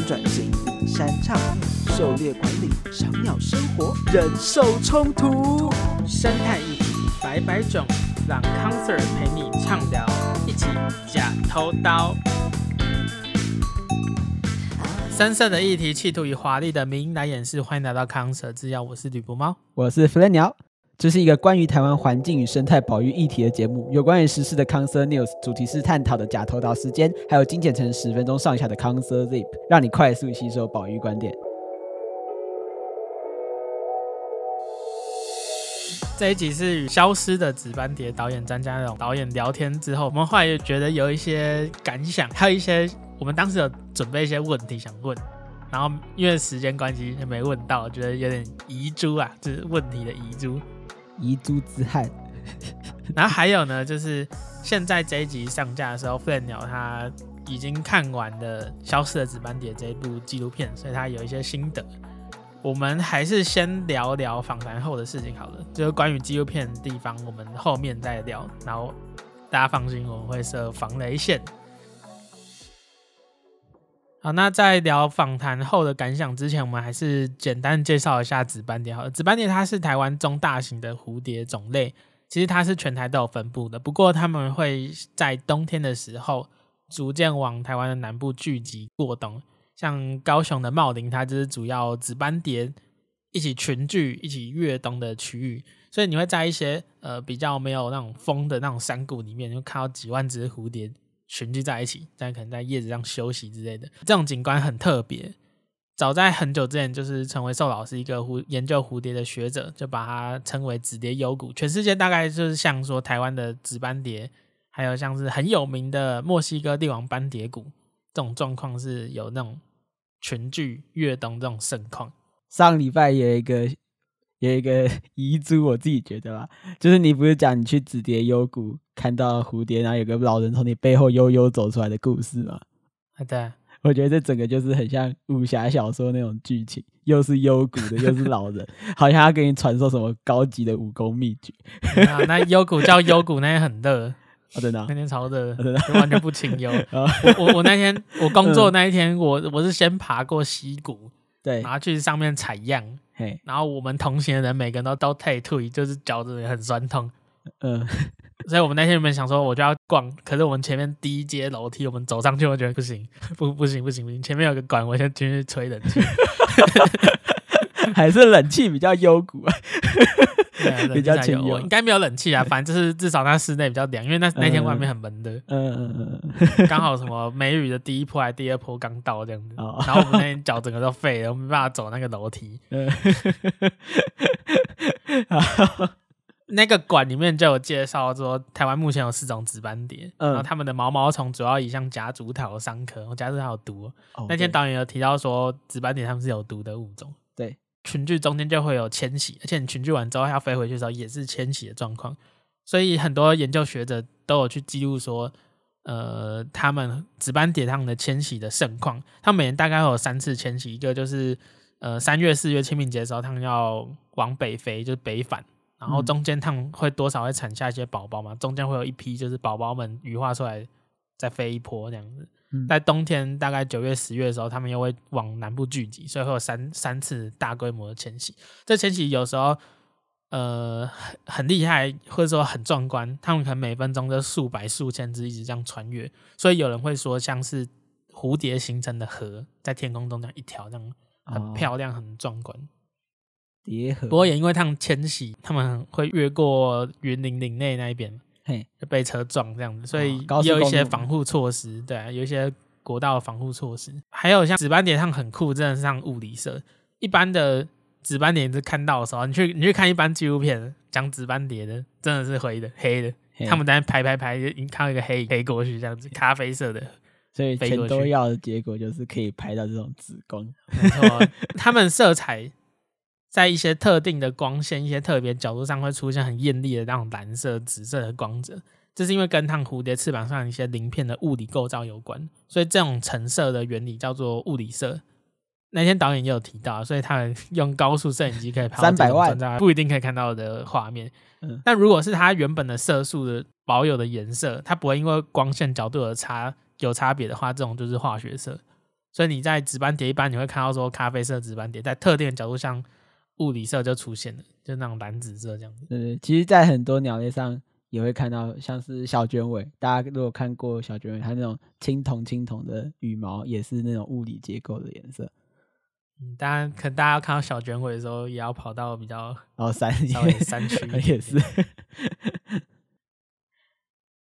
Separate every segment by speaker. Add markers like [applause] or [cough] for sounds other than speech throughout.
Speaker 1: 转型、山唱、狩猎管理、小鸟生活、人兽冲突、
Speaker 2: 生态议题百百种，让康 Sir 陪你畅聊，一起假偷刀。深色的议题，企图以华丽的名来掩饰。欢迎来到康 Sir 制药，我是吕布猫，
Speaker 1: 我是弗雷鸟。这是一个关于台湾环境与生态保育议题的节目，有关于时事的康 Sir News，主题是探讨的假偷刀时间，还有精简成十分钟上下的康 Sir Zip，让你快速吸收保育观点。
Speaker 2: 这一集是与消失的紫斑蝶导演张家荣导演聊天之后，我们后来又觉得有一些感想，还有一些我们当时有准备一些问题想问，然后因为时间关系没问到，觉得有点遗珠啊，就是问题的遗珠。
Speaker 1: 遗珠之憾，[laughs]
Speaker 2: 然后还有呢，就是现在这一集上架的时候，飞鸟他已经看完了《消失的紫斑蝶》这一部纪录片，所以他有一些心得。我们还是先聊聊访谈后的事情好了，就是关于纪录片的地方，我们后面再聊。然后大家放心，我们会设防雷线。好，那在聊访谈后的感想之前，我们还是简单介绍一下紫斑蝶。好了，紫斑蝶它是台湾中大型的蝴蝶种类，其实它是全台都有分布的。不过它们会在冬天的时候逐渐往台湾的南部聚集过冬。像高雄的茂林，它就是主要紫斑蝶一起群聚、一起越冬的区域。所以你会在一些呃比较没有那种风的那种山谷里面，你会看到几万只蝴蝶。群聚在一起，在可能在叶子上休息之类的，这种景观很特别。早在很久之前，就是陈维寿老师一个蝴研究蝴蝶的学者，就把它称为“紫蝶幽谷”。全世界大概就是像说台湾的紫斑蝶，还有像是很有名的墨西哥帝王斑蝶谷，这种状况是有那种群聚越冬这种盛况。
Speaker 1: 上礼拜有一个。有一个 [laughs] 遗珠，我自己觉得吧，就是你不是讲你去紫蝶幽谷看到蝴蝶，然后有个老人从你背后悠悠走出来的故事吗？
Speaker 2: 啊，对，
Speaker 1: 我觉得这整个就是很像武侠小说那种剧情，又是幽谷的，[laughs] 又是老人，好像要给你传授什么高级的武功秘诀。
Speaker 2: 啊，那幽谷叫幽谷，那天很热，[laughs]
Speaker 1: 哦，真的，哦，
Speaker 2: 那天超热，
Speaker 1: 哦，真的，
Speaker 2: 完全不清幽。[laughs] 我我我那天我工作那一天，我我是先爬过溪谷，
Speaker 1: 对，
Speaker 2: 然后去上面采样。
Speaker 1: 嘿，
Speaker 2: 然后我们同行的人每个人都都退退，就是脚趾很酸痛，
Speaker 1: 嗯，
Speaker 2: 所以我们那天原本想说我就要逛，可是我们前面第一阶楼梯，我们走上去，我觉得不行，[laughs] 不不行不行不行，前面有个管，我先进去吹冷气，[laughs]
Speaker 1: 还是冷气比较幽谷啊。[laughs]
Speaker 2: 比较清幽，应该没有冷气啊，反正就是至少那室内比较凉，因为那那天外面很闷的。
Speaker 1: 嗯嗯嗯，
Speaker 2: 刚好什么梅雨的第一波还是第二波刚到这样子，然后我们那天脚整个都废了，我没办法走那个楼梯。那个馆里面就有介绍说，台湾目前有四种紫斑蝶，然后它们的毛毛虫主要以像夹竹桃桑科，夹竹桃有毒。那天导演有提到说，紫斑蝶它们是有毒的物种。
Speaker 1: 对。
Speaker 2: 群聚中间就会有迁徙，而且你群聚完之后要飞回去的时候也是迁徙的状况，所以很多研究学者都有去记录说，呃，他们紫斑蝶他们的迁徙的盛况，他们每年大概会有三次迁徙，一个就是呃三月四月清明节的时候，他们要往北飞，就是北返，然后中间他们会多少会产下一些宝宝嘛，中间会有一批就是宝宝们羽化出来再飞一波这样子。在冬天，大概九月、十月的时候，他们又会往南部聚集，所以会有三三次大规模的迁徙。这迁徙有时候，呃，很很厉害，或者说很壮观。他们可能每分钟就数百、数千只一直这样穿越，所以有人会说，像是蝴蝶形成的河，在天空中这样一条，这样很漂亮、很壮观。
Speaker 1: 蝶河。
Speaker 2: 不过也因为他们迁徙，他们会越过云林林内那一边。
Speaker 1: 嘿，
Speaker 2: 就被车撞这样子，所以也有一些防护措施，对啊，有一些国道防护措施，还有像紫斑蝶，它很酷，真的是像物理色。一般的紫斑蝶，是看到的时候，你去你去看一般纪录片讲紫斑蝶的，真的是灰的、黑的，他们在那拍拍拍，你看到一个黑黑过去这样子，咖啡色的，
Speaker 1: 所以全都要的结果就是可以拍到这种紫光，
Speaker 2: 没错，[laughs] 他们色彩。在一些特定的光线、一些特别角度上，会出现很艳丽的那种蓝色、紫色的光泽。这是因为跟它蝴蝶翅膀上一些鳞片的物理构造有关，所以这种橙色的原理叫做物理色。那天导演也有提到，所以他们用高速摄影机可以拍三百万，不一定可以看到的画面。嗯，但如果是它原本的色素的保有的颜色，它不会因为光线角度而差有差别的话，这种就是化学色。所以你在紫斑蝶一般你会看到说咖啡色紫斑蝶，在特定的角度上，物理色就出现了，就那种蓝紫色这样子。
Speaker 1: 对，其实，在很多鸟类上也会看到，像是小卷尾，大家如果看过小卷尾，它那种青铜青铜的羽毛，也是那种物理结构的颜色。
Speaker 2: 嗯，当然，可能大家看到小卷尾的时候，也要跑到比较
Speaker 1: 哦山
Speaker 2: 稍微山区 [laughs]
Speaker 1: 也是。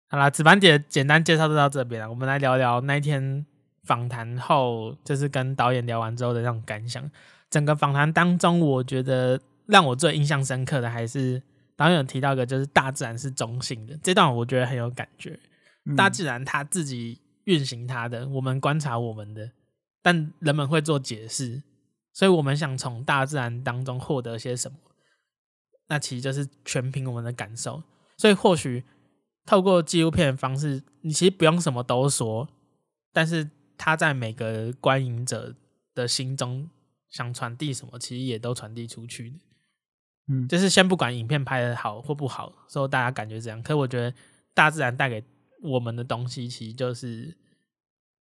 Speaker 2: 好啦，紫斑姐简单介绍就到这边了。我们来聊聊那一天访谈后，就是跟导演聊完之后的那种感想。整个访谈当中，我觉得让我最印象深刻的还是导演有提到一个，就是大自然是中性的。这段我觉得很有感觉。大自然它自己运行它的，我们观察我们的，但人们会做解释，所以我们想从大自然当中获得些什么，那其实就是全凭我们的感受。所以或许。透过纪录片的方式，你其实不用什么都说，但是它在每个观影者的心中想传递什么，其实也都传递出去的。嗯，就是先不管影片拍的好或不好，说大家感觉怎样，可是我觉得大自然带给我们的东西，其实就是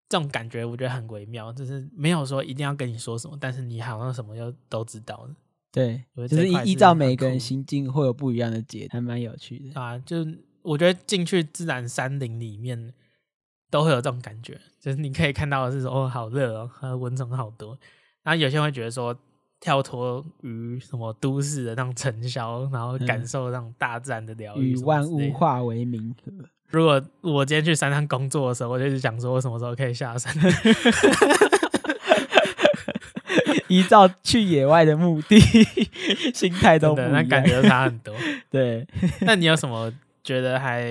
Speaker 2: 这种感觉，我觉得很微妙，就是没有说一定要跟你说什么，但是你好像什么又都知道了。
Speaker 1: 对，就是依依照每个人心境会有不一样的解，还蛮有趣的
Speaker 2: 啊，就。我觉得进去自然山林里面都会有这种感觉，就是你可以看到的是说哦，好热哦，蚊虫好多。然后有些人会觉得说，跳脱于什么都市的那种尘嚣，然后感受那种大自然的疗愈，
Speaker 1: 与万物化为冥河。
Speaker 2: 如果我今天去山上工作的时候，我就想说，我什么时候可以下山？[laughs] [laughs]
Speaker 1: 依照去野外的目的，心态都不一样，
Speaker 2: 那感觉差很多。
Speaker 1: 对，[laughs]
Speaker 2: 那你有什么？觉得还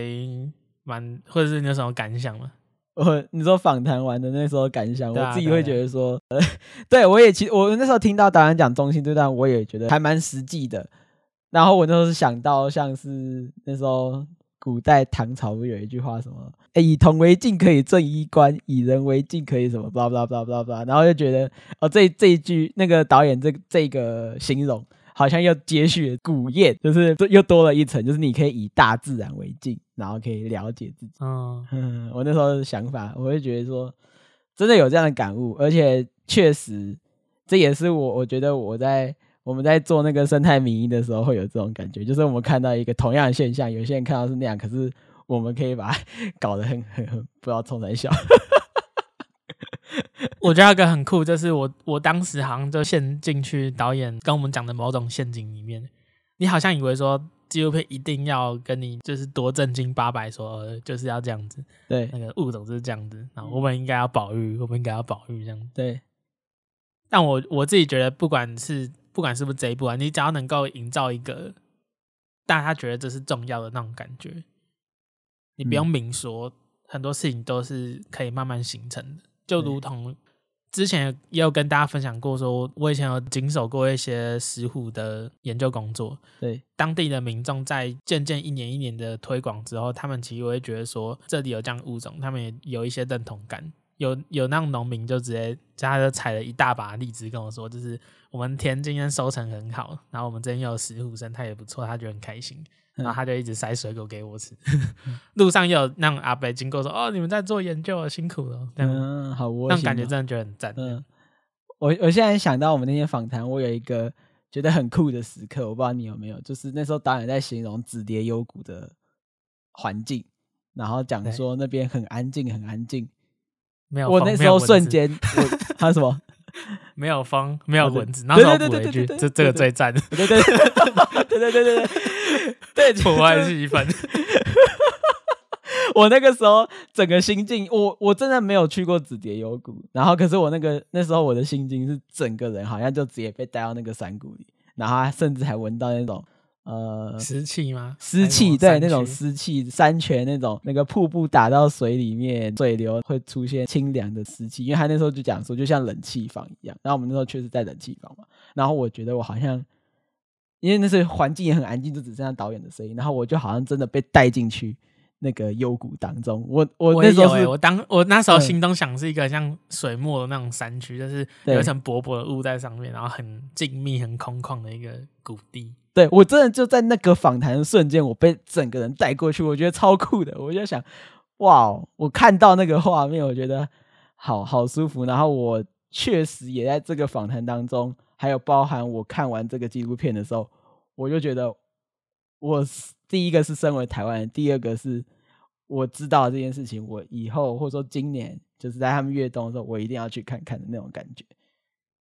Speaker 2: 蛮，或者是你有什么感想吗？
Speaker 1: 我你说访谈完的那时候感想，啊、我自己会觉得说，[laughs] 呃、对我也其实我那时候听到导演讲中心这段，我也觉得还蛮实际的。然后我那时候是想到像是那时候古代唐朝不有一句话什么，哎，以铜为镜可以正衣冠，以人为镜可以什么，巴拉巴拉巴拉巴拉巴拉，然后就觉得哦，这这一句那个导演这这个形容。好像又接续了古谚，就是又多了一层，就是你可以以大自然为镜，然后可以了解自己。嗯，嗯，[laughs] 我那时候的想法，我会觉得说，真的有这样的感悟，而且确实，这也是我我觉得我在我们在做那个生态民意的时候会有这种感觉，就是我们看到一个同样的现象，有些人看到是那样，可是我们可以把它 [laughs] 搞得很很很不知道冲三小。
Speaker 2: 我觉得那个很酷，就是我我当时好像就陷进去导演跟我们讲的某种陷阱里面。你好像以为说纪录片一定要跟你就是多正经八百说，就是要这样子，
Speaker 1: 对，
Speaker 2: 那个物种就是这样子，然后我们应该要保育，我们应该要保育这样。
Speaker 1: 对。
Speaker 2: 但我我自己觉得，不管是不管是不是这一部啊，你只要能够营造一个大家觉得这是重要的那种感觉，你不用明说，嗯、很多事情都是可以慢慢形成的。就如同之前也有跟大家分享过，说我以前有经手过一些石虎的研究工作。
Speaker 1: 对，
Speaker 2: 当地的民众在渐渐一年一年的推广之后，他们其实会觉得说这里有这样物种，他们也有一些认同感。有有那种农民就直接，他就采了一大把荔枝跟我说，就是我们田今天收成很好，然后我们这边又有石虎生态也不错，他觉得很开心。然后他就一直塞水果给我吃，[laughs] 路上又有那种阿伯经过说：“哦，你们在做研究，辛苦了。”
Speaker 1: 嗯，好窝心，
Speaker 2: 那种感觉真的觉得很赞。
Speaker 1: 嗯，我我现在想到我们那天访谈，我有一个觉得很酷的时刻，我不知道你有没有，就是那时候导演在形容紫蝶幽谷的环境，然后讲说那边很安静，很安静。
Speaker 2: 没有，
Speaker 1: 我那时候瞬间，他说什么？[laughs]
Speaker 2: 没有风，没有蚊子，然后补了一句：“这这个最赞。”
Speaker 1: 对对对对对对对。对，
Speaker 2: 破坏气氛。[laughs] [laughs]
Speaker 1: 我那个时候整个心境，我我真的没有去过紫蝶幽谷，然后可是我那个那时候我的心境是整个人好像就直接被带到那个山谷里，然后甚至还闻到那种呃
Speaker 2: 湿气吗？
Speaker 1: 湿气，对，那种湿气，山泉那种那个瀑布打到水里面，水流会出现清凉的湿气，因为他那时候就讲说就像冷气房一样，然后我们那时候确实在冷气房嘛，然后我觉得我好像。因为那时候环境也很安静，就只剩下导演的声音，然后我就好像真的被带进去那个幽谷当中。我我那时候是，
Speaker 2: 我当我那时候心中想是一个像水墨的那种山区，就是有一层薄薄的雾在上面，然后很静谧、很空旷的一个谷地。
Speaker 1: 对，我真的就在那个访谈的瞬间，我被整个人带过去，我觉得超酷的。我就想，哇，我看到那个画面，我觉得好好舒服。然后我确实也在这个访谈当中，还有包含我看完这个纪录片的时候，我就觉得，我第一个是身为台湾人，第二个是我知道这件事情，我以后或者说今年就是在他们越冬的时候，我一定要去看看的那种感觉。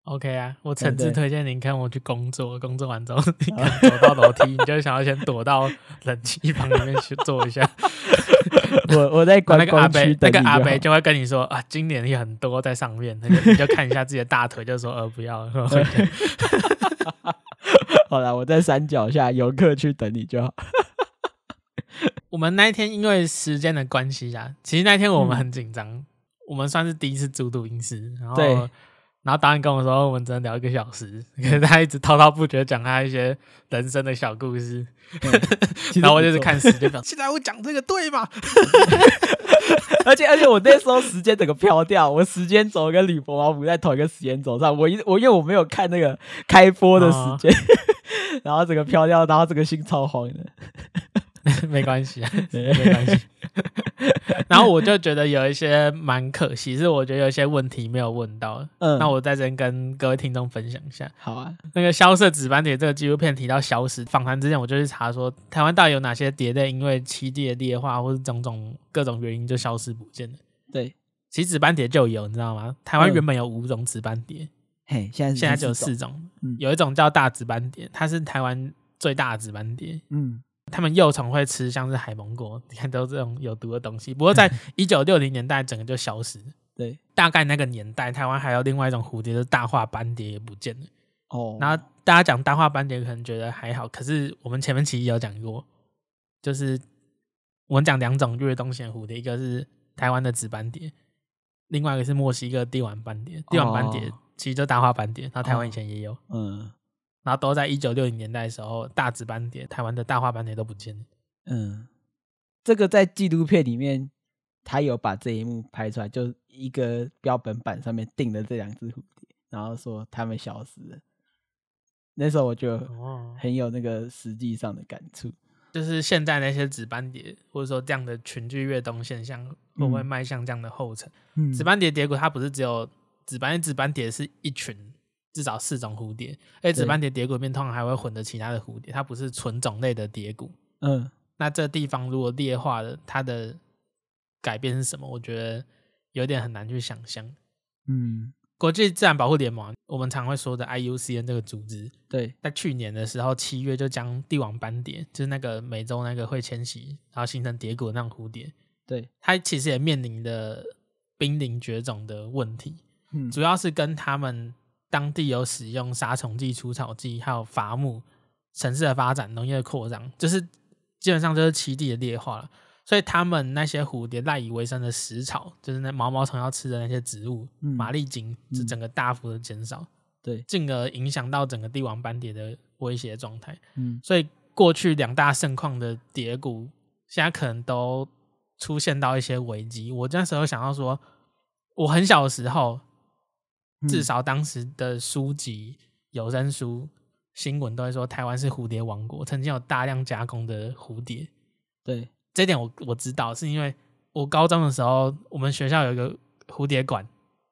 Speaker 2: OK 啊，我诚挚推荐您看我去工作，工作完之后，[laughs] 你看走 [laughs] 到楼梯，你就想要先躲到冷气房里面去坐一下。[laughs]
Speaker 1: 我我在观光区
Speaker 2: 那个阿伯就会跟你说啊，今年也很多在上面，那 [laughs] 你就看一下自己的大腿，就说呃不要。[laughs]
Speaker 1: 好了，我在山脚下游客区等你就好。
Speaker 2: 我们那一天因为时间的关系啊，其实那天我们很紧张，嗯、我们算是第一次住录音室，然后。对然后导演跟我说，我们只能聊一个小时，可是他一直滔滔不绝讲他一些人生的小故事，嗯、[laughs] 然后我就是看时间表，[laughs] 现在我讲这个对吗？[laughs]
Speaker 1: 而且而且我那时候时间整个飘掉，我时间轴跟李伯毛不在同一个时间轴上，我一我因为我没有看那个开播的时间，哦、然后整个飘掉，然后整个心超慌的。
Speaker 2: 没关系啊，没关系。然后我就觉得有一些蛮可惜，是我觉得有一些问题没有问到。嗯，那我在这边跟各位听众分享一下。
Speaker 1: 好啊，
Speaker 2: 那个消失的紫斑蝶这个纪录片提到消失访谈之前，我就去查说台湾到底有哪些蝶类因为栖地的劣化或是种种各种原因就消失不见了。
Speaker 1: 对，
Speaker 2: 其实紫斑蝶就有，你知道吗？台湾原本有五种紫斑蝶，
Speaker 1: 嘿，现在
Speaker 2: 现在只有四种。嗯，有一种叫大紫斑蝶，它是台湾最大的紫斑蝶。嗯。他们幼虫会吃像是海芒果，[laughs] 你看都是这种有毒的东西。不过在 [laughs] 一九六零年代，整个就消失。
Speaker 1: 对，
Speaker 2: 大概那个年代，台湾还有另外一种蝴蝶，就是大化斑蝶也不见了。哦，然后大家讲大化斑蝶，可能觉得还好，可是我们前面其实有讲过，就是我们讲两种越冬型蝴蝶，一个是台湾的紫斑蝶，另外一个是墨西哥帝王斑蝶。帝王斑蝶其实就大化斑蝶，然后台湾以前也有。嗯。然后都在一九六零年代的时候，大紫斑蝶、台湾的大花斑蝶都不见了。
Speaker 1: 嗯，这个在纪录片里面，他有把这一幕拍出来，就一个标本板上面钉了这两只蝴蝶，然后说它们消失了。那时候我就很有那个实际上的感触，
Speaker 2: 就是现在那些紫斑蝶，或者说这样的群聚越冬现象，会不会迈向这样的后尘？嗯，紫斑蝶蝶谷它不是只有紫斑，紫斑蝶是一群。至少四种蝴蝶，而且紫斑蝶蝶骨里面通常还会混着其他的蝴蝶，它不是纯种类的蝶骨。嗯，那这地方如果劣化了，它的改变是什么？我觉得有点很难去想象。嗯，国际自然保护联盟，我们常会说的 IUCN 这个组织，对，在去年的时候七月就将帝王斑蝶，就是那个美洲那个会迁徙然后形成蝶骨的那种蝴蝶，对，它其实也面临的濒临绝种的问题。嗯，主要是跟他们。当地有使用杀虫剂、除草剂，还有伐木，城市的发展、农业的扩张，就是基本上就是栖地的劣化了。所以他们那些蝴蝶赖以为生的食草，就是那毛毛虫要吃的那些植物，马利精，是整个大幅的减少，对，进而影响到整个帝王斑蝶的威胁状态。嗯，所以过去两大盛况的蝶谷，现在可能都出现到一些危机。我那时候想到说，我很小的时候。至少当时的书籍、有声书、新闻都会说台湾是蝴蝶王国，曾经有大量加工的蝴蝶。对，这点我我知道，是因为我高中的时候，我们学校有一个蝴蝶馆，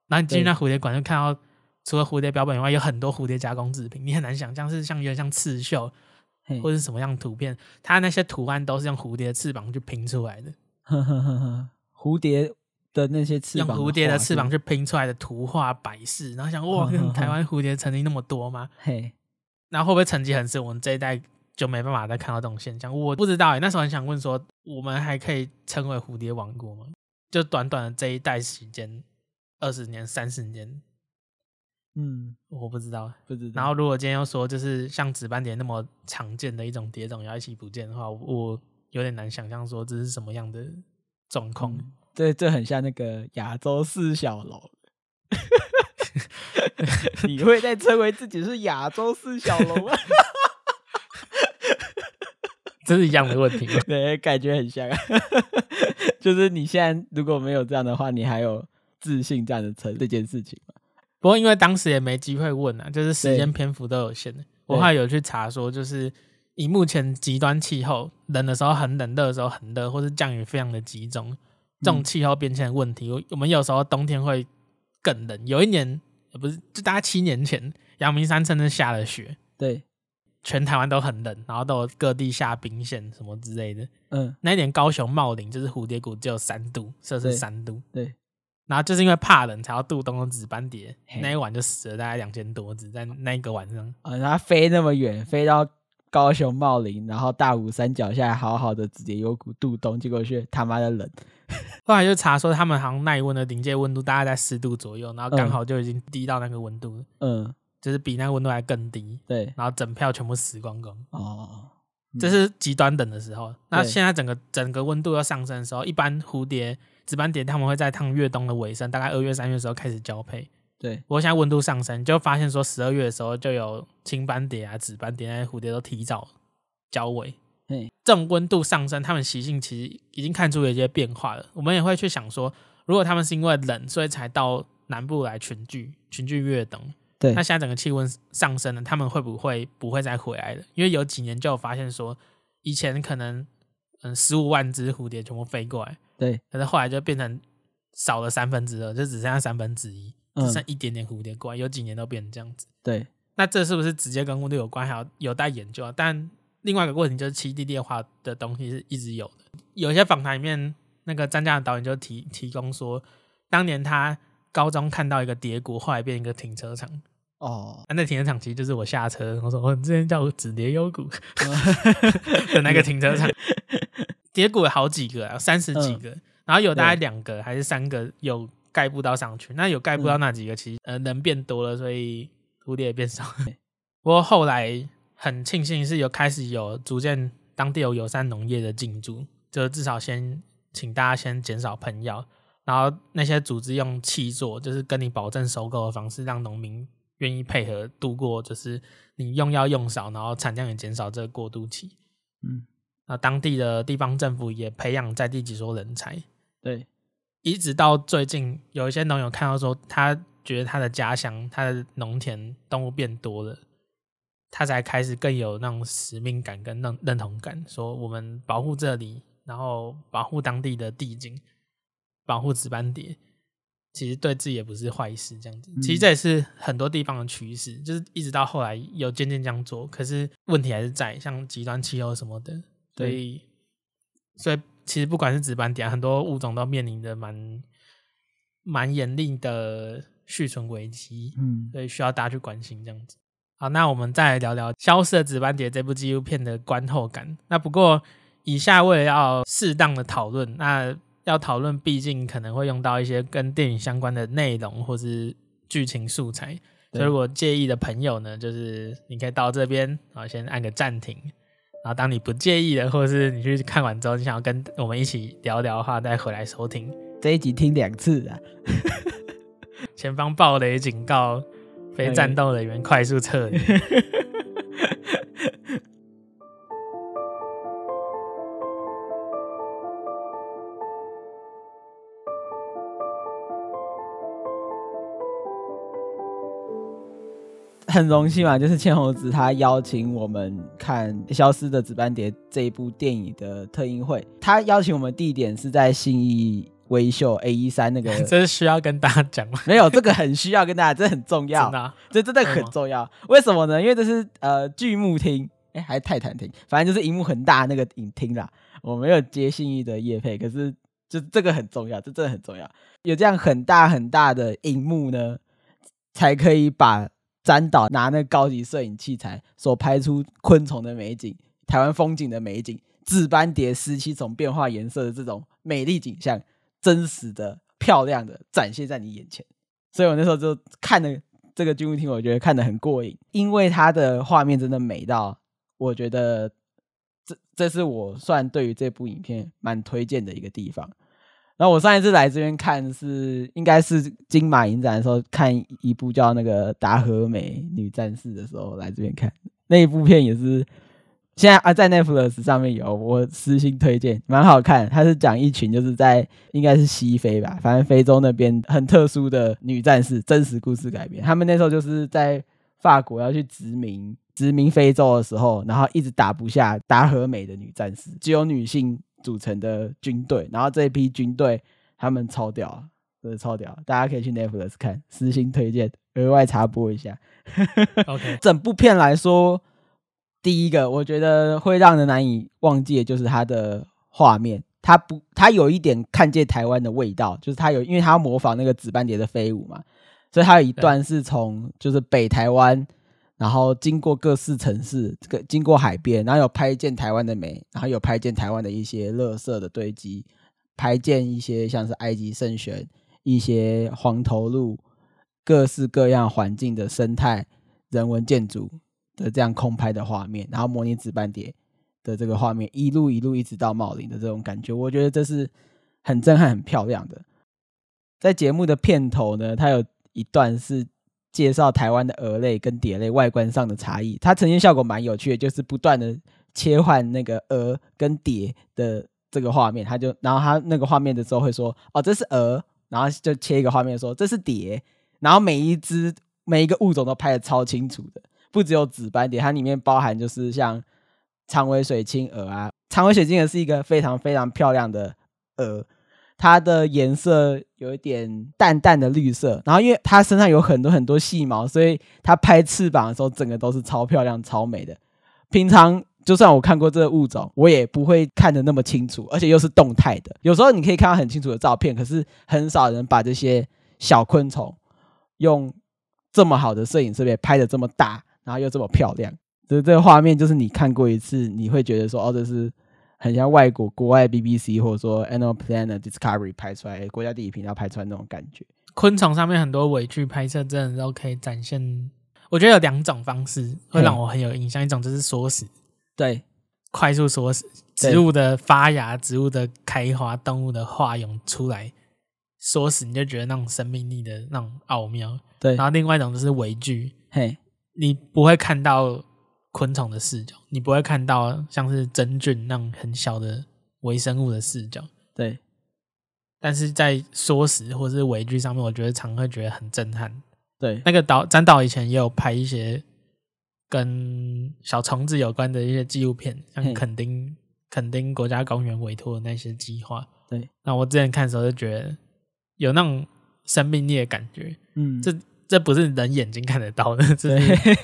Speaker 2: 然后你进去那蝴蝶馆就看到，除了蝴蝶标本以外，有很多蝴蝶加工制品，你很难想象是像有点像刺绣或者是什么样的图片，它那些图案都是用蝴蝶翅膀去拼出来的。[laughs]
Speaker 1: 蝴蝶。的那些翅膀，
Speaker 2: 用蝴蝶的翅膀去拼出来的图画摆饰，然后想哇，[laughs] 台湾蝴蝶曾经那么多吗？嘿，然后会不会成绩很深？我们这一代就没办法再看到这种现象。我不知道哎，那时候很想问说，我们还可以称为蝴蝶王国吗？就短短的这一代时间，二十年、三十年，嗯，我不知道，不知道。然后如果今天又说，就是像紫斑蝶那么常见的一种蝶种要一起不见的话，我有点难想象说这是什么样的状况。嗯
Speaker 1: 对，这很像那个亚洲四小龙。[laughs] 你会再称为自己是亚洲四小龙吗？[laughs]
Speaker 2: 这是一样的问题。[laughs]
Speaker 1: 对，感觉很像。就是你现在如果没有这样的话，你还有自信这样的称这件事情吗？
Speaker 2: 不过因为当时也没机会问啊，就是时间篇幅都有限的。我还有去查说，就是以目前极端气候，冷的时候很冷，热的时候很热，或是降雨非常的集中。这种气候变迁的问题，我们有时候冬天会更冷。有一年，不是就大概七年前，阳明山真的下了雪，
Speaker 1: 对，
Speaker 2: 全台湾都很冷，然后都有各地下冰线什么之类的。
Speaker 1: 嗯，
Speaker 2: 那一年高雄茂林就是蝴蝶谷只有三度，摄氏三度，
Speaker 1: 对。
Speaker 2: 然后就是因为怕冷，才要渡冬的紫斑蝶，那一晚就死了大概两千多只，在那一个晚上。
Speaker 1: 啊，它飞那么远，飞到高雄茂林，然后大武山脚下好好的直接有谷渡冬，结果却他妈的冷。
Speaker 2: 后来就查说，他们好像耐温的临界温度大概在十度左右，然后刚好就已经低到那个温度了，
Speaker 1: 嗯，
Speaker 2: 就是比那个温度还更低。
Speaker 1: 对，
Speaker 2: 然后整票全部死光光。
Speaker 1: 哦，嗯、
Speaker 2: 这是极端冷的时候。那现在整个整个温度要上升的时候，一般蝴蝶。紫斑蝶他们会在他们越冬的尾声，大概二月、三月的时候开始交配。
Speaker 1: 对，
Speaker 2: 不过现在温度上升，就发现说十二月的时候就有青斑蝶啊、紫斑蝶那些蝴蝶都提早交尾。
Speaker 1: 对，
Speaker 2: 这种温度上升，它们习性其实已经看出有一些变化了。我们也会去想说，如果他们是因为冷，所以才到南部来群聚、群聚越冬，
Speaker 1: 对，
Speaker 2: 那现在整个气温上升了，他们会不会不会再回来了？因为有几年就有发现说，以前可能嗯十五万只蝴蝶全部飞过来。
Speaker 1: 对，
Speaker 2: 可是后来就变成少了三分之二，就只剩下三分之一，只剩一点点蝴蝶过来。有几年都变成这样子。
Speaker 1: 对，那
Speaker 2: 这是不是直接跟温度有关？还要有待研究啊。但另外一个过程就是七地劣化的东西是一直有的。有一些访谈里面，那个张家的导演就提提供说，当年他高中看到一个碟谷，后来变一个停车场。
Speaker 1: 哦，
Speaker 2: 那停车场其实就是我下车，我说我之前叫紫蝶幽谷的那个停车场。[laughs] 碟谷有好几个啊，三十几个，嗯、然后有大概两个还是三个有盖不到上去。那有盖不到那几个，其实呃人变多了，所以蝴蝶也变少。[laughs] 不过后来很庆幸是有开始有逐渐当地有友善农业的进驻，就至少先请大家先减少喷药，然后那些组织用气做，就是跟你保证收购的方式，让农民愿意配合度过，就是你用药用少，然后产量也减少这个过渡期。嗯。那当地的地方政府也培养在地技术人才，
Speaker 1: 对，
Speaker 2: 一直到最近，有一些农友看到说，他觉得他的家乡、他的农田动物变多了，他才开始更有那种使命感跟认认同感，说我们保护这里，然后保护当地的地景，保护紫斑蝶，其实对自己也不是坏事。这样子，其实这也是很多地方的趋势，就是一直到后来有渐渐这样做，可是问题还是在像极端气候什么的。所以，所以其实不管是紫斑蝶，很多物种都面临着蛮蛮严厉的续存危机，嗯，所以需要大家去关心这样子。好，那我们再来聊聊《消失的紫斑蝶》这部纪录片的观后感。那不过以下为了要适当的讨论，那要讨论毕竟可能会用到一些跟电影相关的内容或是剧情素材，所以如果介意的朋友呢，就是你可以到这边，然后先按个暂停。然后，当你不介意的，或者是你去看完之后，你想要跟我们一起聊聊的话，再回来收听
Speaker 1: 这一集，听两次啊！[laughs]
Speaker 2: 前方暴雷警告，非战斗人员快速撤离。[laughs]
Speaker 1: 很荣幸嘛，就是千猴子他邀请我们看《消失的紫斑蝶》这一部电影的特映会。他邀请我们地点是在信义威秀 A 一三那个，[laughs]
Speaker 2: 这是需要跟大家讲吗？[laughs]
Speaker 1: 没有，这个很需要跟大家，这很重要，
Speaker 2: 真的，
Speaker 1: 这真的很重要。为什么呢？因为这是呃巨幕厅，哎，还是泰坦厅，反正就是荧幕很大那个影厅啦。我没有接信义的业配，可是就这个很重要，这真的很重要。有这样很大很大的荧幕呢，才可以把。詹导拿那高级摄影器材所拍出昆虫的美景、台湾风景的美景、紫斑蝶十七种变化颜色的这种美丽景象，真实的、漂亮的展现在你眼前。所以我那时候就看了这个纪录片，我觉得看得很过瘾，因为它的画面真的美到，我觉得这这是我算对于这部影片蛮推荐的一个地方。然后我上一次来这边看是应该是金马影展的时候看一部叫那个达和美女战士的时候来这边看那一部片也是现在啊在 Netflix 上面有我私信推荐蛮好看，它是讲一群就是在应该是西非吧，反正非洲那边很特殊的女战士，真实故事改编。他们那时候就是在法国要去殖民殖民非洲的时候，然后一直打不下达和美的女战士，只有女性。组成的军队，然后这一批军队他们超屌，真的超屌，大家可以去 Netflix 看，私信推荐，额外插播一下。
Speaker 2: OK，[laughs]
Speaker 1: 整部片来说，第一个我觉得会让人难以忘记的就是它的画面，它不，它有一点看见台湾的味道，就是它有，因为它要模仿那个紫斑蝶的飞舞嘛，所以它有一段是从就是北台湾。然后经过各市城市，这个经过海边，然后有拍见台湾的美，然后有拍见台湾的一些垃圾的堆积，拍见一些像是埃及圣玄、一些黄头鹿，各式各样环境的生态、人文建筑的这样空拍的画面，然后模拟紫斑蝶的这个画面，一路一路一直到茂林的这种感觉，我觉得这是很震撼、很漂亮的。在节目的片头呢，它有一段是。介绍台湾的蛾类跟蝶类外观上的差异，它呈现效果蛮有趣的，就是不断的切换那个蛾跟蝶的这个画面，它就然后它那个画面的时候会说哦，这是蛾，然后就切一个画面说这是蝶，然后每一只每一个物种都拍的超清楚的，不只有紫斑蝶，它里面包含就是像长尾水青蛾啊，长尾水青蛾是一个非常非常漂亮的蛾。它的颜色有一点淡淡的绿色，然后因为它身上有很多很多细毛，所以它拍翅膀的时候，整个都是超漂亮、超美的。平常就算我看过这个物种，我也不会看得那么清楚，而且又是动态的。有时候你可以看到很清楚的照片，可是很少人把这些小昆虫用这么好的摄影设备拍的这么大，然后又这么漂亮。所以这个画面就是你看过一次，你会觉得说，哦，这是。很像外国国外 BBC 或者说 Animal Planet Discovery 拍出来，国家地理频道拍出来那种感觉。
Speaker 2: 昆虫上面很多尾距拍摄，真的都可以展现。我觉得有两种方式会让我很有印象，一种就是缩时，
Speaker 1: 对，
Speaker 2: 快速缩时，植物的发芽、植物的开花、动物的化蛹出来，缩死你就觉得那种生命力的那种奥妙。
Speaker 1: 对，
Speaker 2: 然后另外一种就是微距，
Speaker 1: 嘿，
Speaker 2: 你不会看到。昆虫的视角，你不会看到像是真菌那种很小的微生物的视角，
Speaker 1: 对。
Speaker 2: 但是在缩时或是微距上面，我觉得常会觉得很震撼。
Speaker 1: 对，
Speaker 2: 那个导詹导以前也有拍一些跟小虫子有关的一些纪录片，像垦丁垦丁国家公园委托的那些计划。
Speaker 1: 对，
Speaker 2: 那我之前看的时候就觉得有那种生命力的感觉。嗯，这这不是人眼睛看得到的，[laughs] 这是。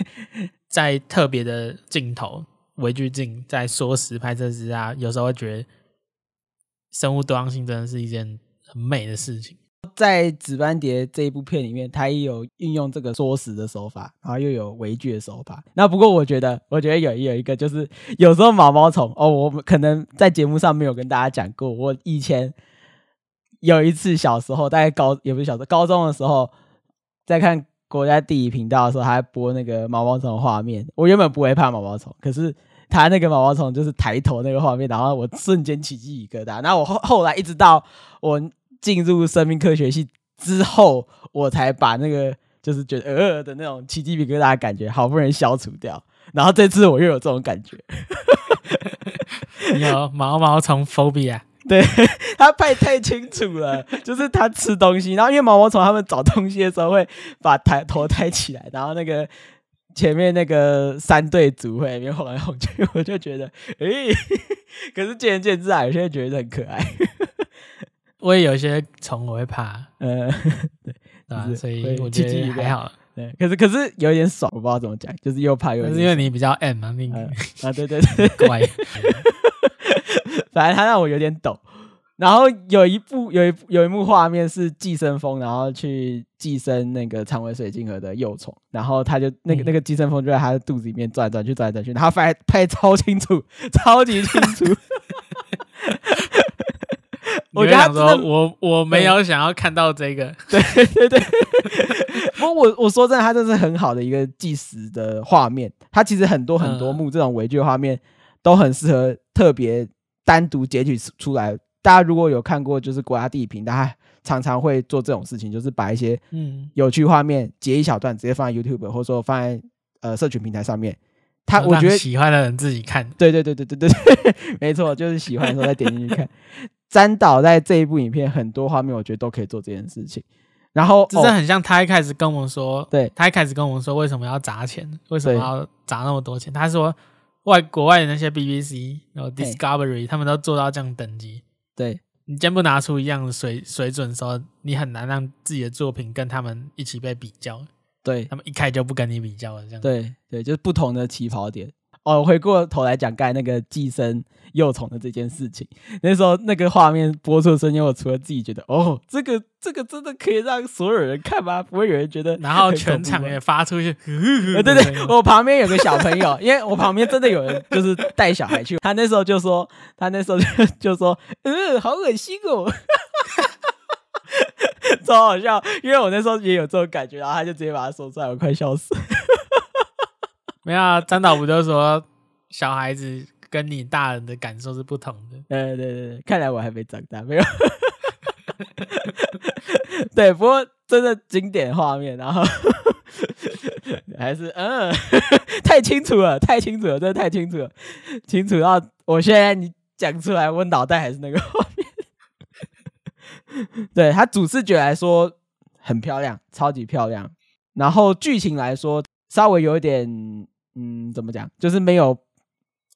Speaker 2: 在特别的镜头、微距镜，在缩时拍摄之下，有时候会觉得生物多样性真的是一件很美的事情。
Speaker 1: 在《紫斑蝶》这一部片里面，它也有运用这个缩时的手法，然后又有微距的手法。那不过我觉得，我觉得有有一个就是，有时候毛毛虫哦，我们可能在节目上没有跟大家讲过。我以前有一次小时候，大概高也不是小时候，高中的时候在看。国家地理频道的时候，还播那个毛毛虫的画面。我原本不会怕毛毛虫，可是他那个毛毛虫就是抬头那个画面，然后我瞬间起鸡皮疙瘩。然后我后后来一直到我进入生命科学系之后，我才把那个就是觉得呃的那种起鸡皮疙瘩的感觉好不容易消除掉。然后这次我又有这种感觉，[laughs] [laughs]
Speaker 2: 有毛毛虫 phobia。[laughs]
Speaker 1: 对，[laughs] 他拍太清楚了，[laughs] 就是他吃东西，然后因为毛毛虫他们找东西的时候会把抬头抬起来，然后那个前面那个三对组会那边晃来晃去，我就觉得，哎、欸，可是见仁见智啊，有些人觉得很可爱。
Speaker 2: 我也有一些虫我会怕，嗯，对，
Speaker 1: 啊，
Speaker 2: 所以我觉得还好。
Speaker 1: 对，可是可是有点爽，我不知道怎么讲，就是又怕又。
Speaker 2: 是因为你比较 M 嘛，那个、
Speaker 1: 嗯、啊，对对对，乖。[laughs] 反正他让我有点抖，然后有一部有一有一幕画面是寄生蜂，然后去寄生那个长尾水晶蛾的幼虫，然后他就那个、嗯、那个寄生蜂就在他的肚子里面转来转去转来转去，然后拍拍超清楚，超级清楚。
Speaker 2: 我想说，我我没有想要看到这个，
Speaker 1: 对对对。不过我我说真的，他这是很好的一个计时的画面，他其实很多很多幕这种微距画面都很适合特别。单独截取出来，大家如果有看过，就是国家地理频道，他常常会做这种事情，就是把一些嗯有趣画面截一小段，直接放在 YouTube 或者说放在呃社群平台上面。他我觉得
Speaker 2: 喜欢的人自己看，
Speaker 1: 对对对对对对对，[laughs] 没错，就是喜欢的时候再点进去看。詹导在这一部影片很多画面，我觉得都可以做这件事情。然后
Speaker 2: 这是很像他一开始跟我们说，
Speaker 1: 对，
Speaker 2: 他一开始跟我们说为什么要砸钱，为什么要砸那么多钱？他说。外国外的那些 BBC 然后 Discovery，他们都做到这样等级。
Speaker 1: 对，
Speaker 2: 你真不拿出一样的水水准的时候，你很难让自己的作品跟他们一起被比较。
Speaker 1: 对，
Speaker 2: 他们一开就不跟你比较了，这样。
Speaker 1: 对对，就是不同的起跑点。哦，回过头来讲刚才那个寄生幼虫的这件事情，那时候那个画面播出的瞬间，我除了自己觉得，哦，这个这个真的可以让所有人看吗？不会有人觉得？
Speaker 2: 然后全场也发出去，[laughs]
Speaker 1: 对对，[laughs] 我旁边有个小朋友，因为我旁边真的有人就是带小孩去，他那时候就说，他那时候就就说，嗯，好恶心哦，[laughs] 超好笑，因为我那时候也有这种感觉，然后他就直接把它说出来，我快笑死。
Speaker 2: 没有啊，张导不就说小孩子跟你大人的感受是不同的？[laughs]
Speaker 1: 对对对，看来我还没长大，没有。[laughs] 对，不过真的经典画面，然后 [laughs] 还是嗯，太清楚了，太清楚了，真的太清楚了，清楚到我现在你讲出来，我脑袋还是那个画面。对，他主视觉来说很漂亮，超级漂亮，然后剧情来说稍微有一点。嗯，怎么讲？就是没有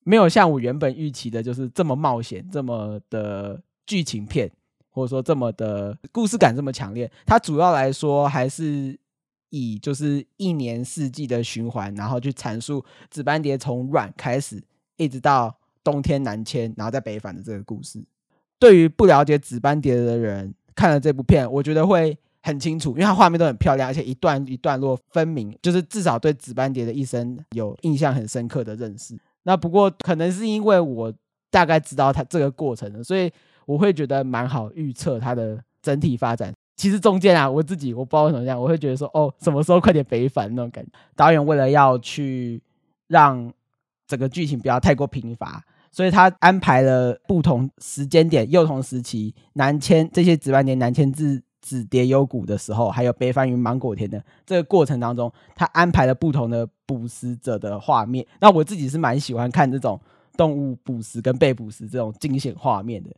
Speaker 1: 没有像我原本预期的，就是这么冒险，这么的剧情片，或者说这么的故事感这么强烈。它主要来说还是以就是一年四季的循环，然后去阐述紫斑蝶从卵开始，一直到冬天南迁，然后再北返的这个故事。对于不了解紫斑蝶的人，看了这部片，我觉得会。很清楚，因为它画面都很漂亮，而且一段一段落分明，就是至少对紫斑蝶的一生有印象很深刻的认识。那不过可能是因为我大概知道它这个过程了，所以我会觉得蛮好预测它的整体发展。其实中间啊，我自己我不知道为什么这样，我会觉得说哦，什么时候快点北返那种感觉。导演为了要去让整个剧情不要太过贫乏，所以他安排了不同时间点、幼童时期南迁这些紫斑蝶南迁至。紫蝶幽谷的时候，还有北返于芒果田的这个过程当中，他安排了不同的捕食者的画面。那我自己是蛮喜欢看这种动物捕食跟被捕食这种惊险画面的，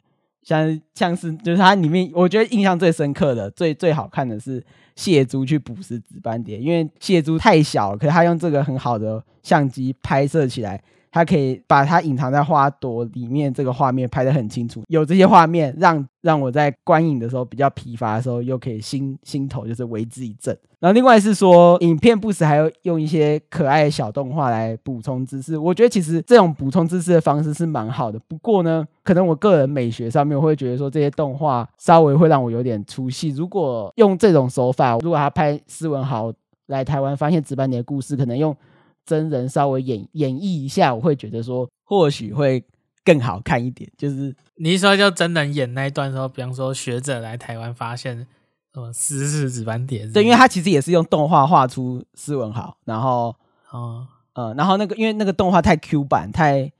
Speaker 1: 像像是就是它里面，我觉得印象最深刻的、最最好看的是蟹蛛去捕食紫斑蝶，因为蟹蛛太小了，可是他用这个很好的相机拍摄起来。它可以把它隐藏在花朵里面，这个画面拍得很清楚。有这些画面，让让我在观影的时候比较疲乏的时候，又可以心心头就是为之一振。然后另外是说，影片不时还要用一些可爱的小动画来补充知识。我觉得其实这种补充知识的方式是蛮好的。不过呢，可能我个人美学上面我会觉得说，这些动画稍微会让我有点出戏。如果用这种手法，如果他拍施文豪来台湾发现紫斑蝶的故事，可能用。真人稍微演演绎一下，我会觉得说或许会更好看一点。就是
Speaker 2: 你一说就真人演那一段时候，比方说学者来台湾发现什么湿式紫斑蝶，
Speaker 1: 对，因为他其实也是用动画画出斯文豪，然后哦呃，然后那个因为那个动画太 Q 版，太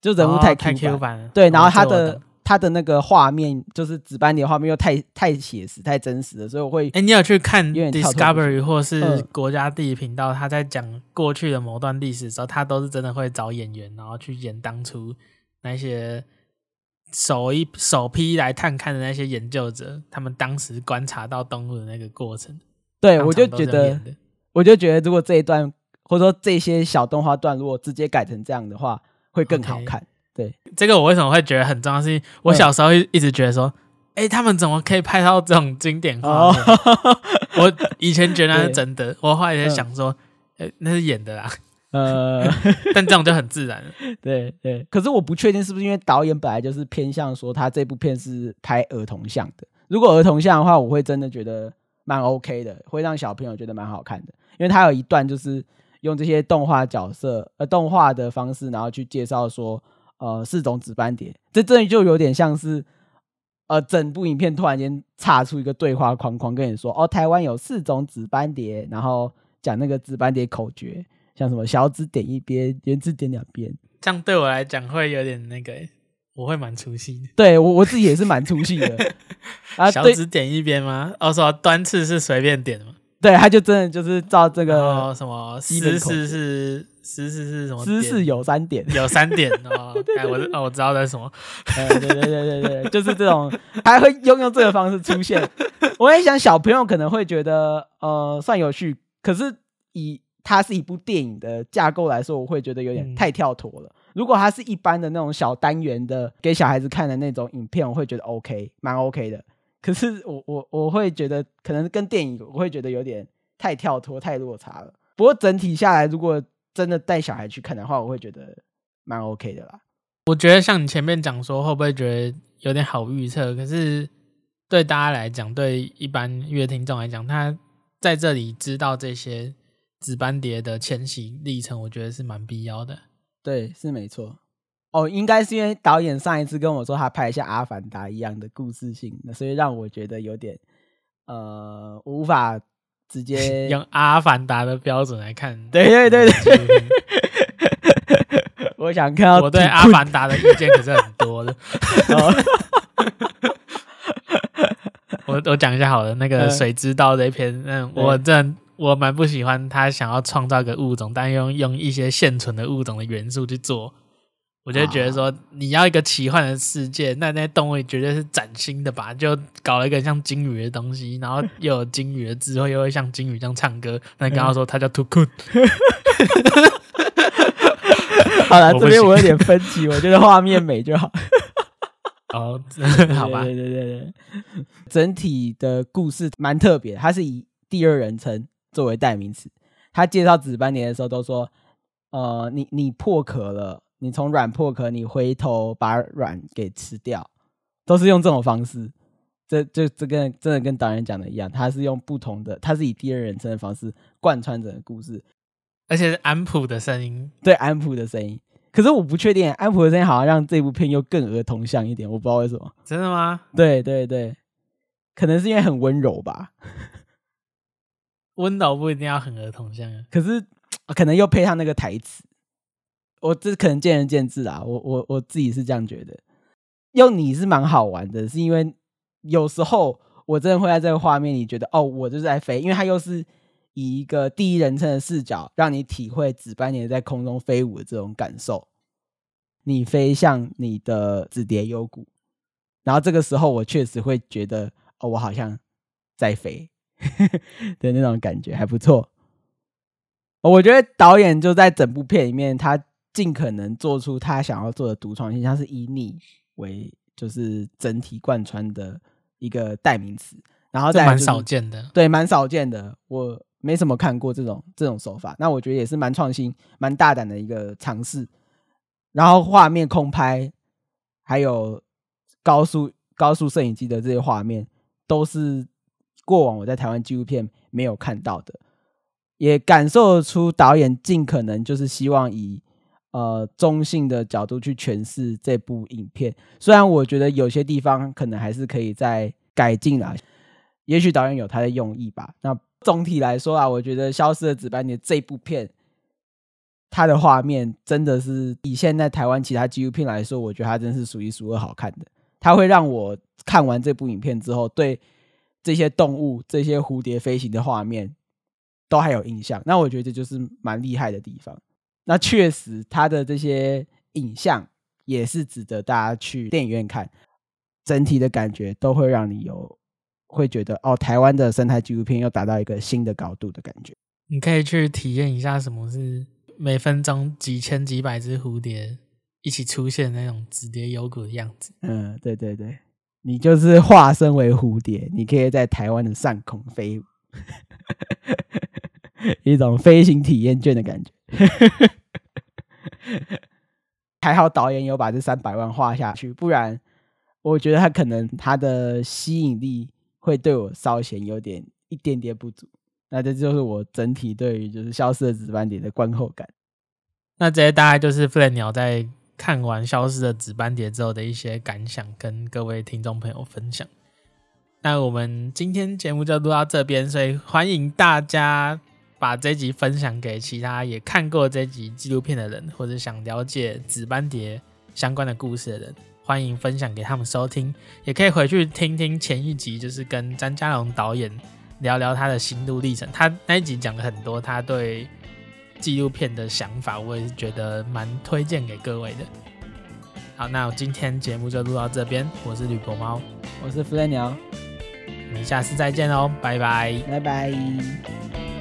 Speaker 1: 就人物太 Q 版，哦，太 Q 版，对，然后他的。他的那个画面就是紫斑蝶画面又太太写实、太真实了，所以我会
Speaker 2: 哎、欸，你有去看 Discovery 或是国家地理频道？他在讲过去的某段历史的时候，他都是真的会找演员，然后去演当初那些首一首批来探看的那些研究者，他们当时观察到动物的那个过程。
Speaker 1: 对，我就觉得，我就觉得，如果这一段或者说这些小动画段如果直接改成这样的话，会更好看。Okay. 对，
Speaker 2: 这个我为什么会觉得很重要？是我小时候一直觉得说，哎、嗯欸，他们怎么可以拍到这种经典画面？哦、[laughs] 我以前觉得那是真的，[laughs] 我后来在想说，哎、嗯欸，那是演的啦。呃，[laughs] 但这种就很自然了。
Speaker 1: 对对，可是我不确定是不是因为导演本来就是偏向说他这部片是拍儿童像的。如果儿童像的话，我会真的觉得蛮 OK 的，会让小朋友觉得蛮好看的。因为他有一段就是用这些动画角色呃动画的方式，然后去介绍说。呃，四种紫斑蝶，这真的就有点像是，呃，整部影片突然间插出一个对话框框，跟你说，哦，台湾有四种紫斑蝶，然后讲那个紫斑蝶口诀，像什么小指点一边，圆指点两边，
Speaker 2: 这样对我来讲会有点那个，我会蛮出戏的。
Speaker 1: 对我我自己也是蛮出戏的。[laughs]
Speaker 2: 啊，小指点一边吗？哦，说端次是随便点吗？
Speaker 1: 对，他就真的就是照这个、
Speaker 2: 哦、什么姿势是。十四是什么？
Speaker 1: 姿势有三点，
Speaker 2: 有三点 [laughs] 哦。哎，我哦，我知道在什么。[laughs]
Speaker 1: 对对对对对，就是这种，还会用用这个方式出现。我也想小朋友可能会觉得呃算有趣，可是以它是一部电影的架构来说，我会觉得有点太跳脱了。如果它是一般的那种小单元的给小孩子看的那种影片，我会觉得 OK，蛮 OK 的。可是我我我会觉得可能跟电影我会觉得有点太跳脱、太落差了。不过整体下来，如果真的带小孩去看的话，我会觉得蛮 OK 的啦。
Speaker 2: 我觉得像你前面讲说，会不会觉得有点好预测？可是对大家来讲，对一般乐听众来讲，他在这里知道这些紫斑蝶的迁徙历程，我觉得是蛮必要的。
Speaker 1: 对，是没错。哦，应该是因为导演上一次跟我说他拍一下《阿凡达》一样的故事性，所以让我觉得有点呃无法直接 [laughs]
Speaker 2: 用《阿凡达》的标准来看。
Speaker 1: 对对对对，[laughs] 我想看到
Speaker 2: 我对《阿凡达》的意见可是很多的。[laughs] 我我讲一下好了，那个谁知道这篇？嗯，我真我蛮不喜欢他想要创造一个物种，但用用一些现存的物种的元素去做。我就觉得说，你要一个奇幻的世界，那那些动物绝对是崭新的吧？就搞了一个像鲸鱼的东西，然后又有鲸鱼的智慧，又会像鲸鱼这样唱歌。那你刚刚说它叫 Tukun，[laughs]
Speaker 1: 好了，这边我有点分歧，我觉得画面美就好。[laughs]
Speaker 2: 哦，好吧，
Speaker 1: 对对对对，整体的故事蛮特别，它是以第二人称作为代名词。他介绍紫斑蝶的时候都说，呃，你你破壳了。你从卵破壳，你回头把卵给吃掉，都是用这种方式。这就这跟真的跟导演讲的一样，他是用不同的，他是以第二人称的方式贯穿整个故事，
Speaker 2: 而且是安普的声音，
Speaker 1: 对安普的声音。可是我不确定，安普的声音好像让这部片又更儿童像一点，我不知道为什么。
Speaker 2: 真的吗？
Speaker 1: 对对对，可能是因为很温柔吧。
Speaker 2: 温柔不一定要很儿童像啊，
Speaker 1: 可是 [tsk] 可能又配上那个台词。我这可能见仁见智啊，我我我自己是这样觉得。用你是蛮好玩的，是因为有时候我真的会在这个画面里觉得，哦，我就是在飞，因为它又是以一个第一人称的视角，让你体会紫斑蝶在空中飞舞的这种感受。你飞向你的紫蝶幽谷，然后这个时候我确实会觉得，哦，我好像在飞 [laughs] 的那种感觉还不错。我觉得导演就在整部片里面，他。尽可能做出他想要做的独创性，像是以你为就是整体贯穿的一个代名词，然后再蛮、就是、
Speaker 2: 少见的，
Speaker 1: 对，蛮少见的，我没什么看过这种这种手法，那我觉得也是蛮创新、蛮大胆的一个尝试。然后画面空拍，还有高速高速摄影机的这些画面，都是过往我在台湾纪录片没有看到的，也感受出导演尽可能就是希望以。呃，中性的角度去诠释这部影片，虽然我觉得有些地方可能还是可以再改进啦，也许导演有他的用意吧。那总体来说啊，我觉得《消失的紫斑蝶》这部片，它的画面真的是以现在台湾其他纪录片来说，我觉得它真是数一数二好看的。它会让我看完这部影片之后，对这些动物、这些蝴蝶飞行的画面都还有印象。那我觉得这就是蛮厉害的地方。那确实，它的这些影像也是值得大家去电影院看，整体的感觉都会让你有会觉得哦，台湾的生态纪录片又达到一个新的高度的感觉。
Speaker 2: 你可以去体验一下什么是每分钟几千几百只蝴蝶一起出现那种紫蝶幽谷的样子。
Speaker 1: 嗯，对对对，你就是化身为蝴蝶，你可以在台湾的上空飞舞，[laughs] 一种飞行体验券的感觉。[laughs] 还好导演有把这三百万花下去，不然我觉得他可能他的吸引力会对我稍显有点一点点不足。那这就是我整体对于就是消失的紫斑蝶的观后感。
Speaker 2: 那这些大概就是飞鸟在看完消失的紫斑蝶之后的一些感想，跟各位听众朋友分享。那我们今天节目就录到这边，所以欢迎大家。把这集分享给其他也看过这集纪录片的人，或者想了解紫斑蝶相关的故事的人，欢迎分享给他们收听。也可以回去听听前一集，就是跟张家龙导演聊聊他的心路历程。他那一集讲了很多他对纪录片的想法，我也是觉得蛮推荐给各位的。好，那我今天节目就录到这边。我是吕博猫，
Speaker 1: 我是飞鸟，
Speaker 2: 我们下次再见喽，拜拜，
Speaker 1: 拜拜。